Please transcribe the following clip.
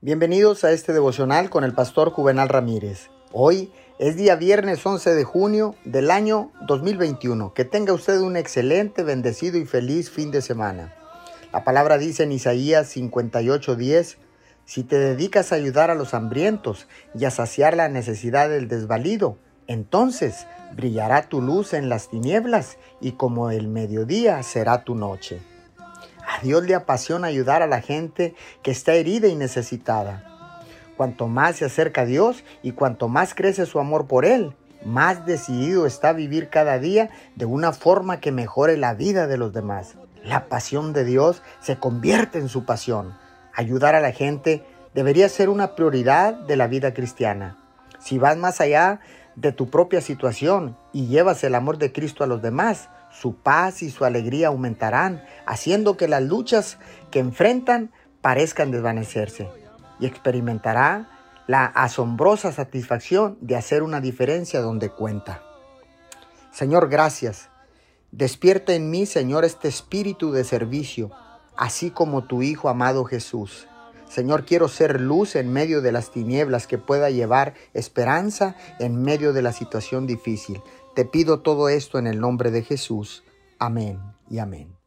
Bienvenidos a este devocional con el pastor Juvenal Ramírez. Hoy es día viernes 11 de junio del año 2021. Que tenga usted un excelente, bendecido y feliz fin de semana. La palabra dice en Isaías 58:10, si te dedicas a ayudar a los hambrientos y a saciar la necesidad del desvalido, entonces brillará tu luz en las tinieblas y como el mediodía será tu noche. Dios le apasiona ayudar a la gente que está herida y necesitada. Cuanto más se acerca a Dios y cuanto más crece su amor por Él, más decidido está a vivir cada día de una forma que mejore la vida de los demás. La pasión de Dios se convierte en su pasión. Ayudar a la gente debería ser una prioridad de la vida cristiana. Si vas más allá de tu propia situación y llevas el amor de Cristo a los demás, su paz y su alegría aumentarán, haciendo que las luchas que enfrentan parezcan desvanecerse y experimentará la asombrosa satisfacción de hacer una diferencia donde cuenta. Señor, gracias. Despierta en mí, Señor, este espíritu de servicio, así como tu Hijo amado Jesús. Señor, quiero ser luz en medio de las tinieblas que pueda llevar esperanza en medio de la situación difícil. Te pido todo esto en el nombre de Jesús. Amén y amén.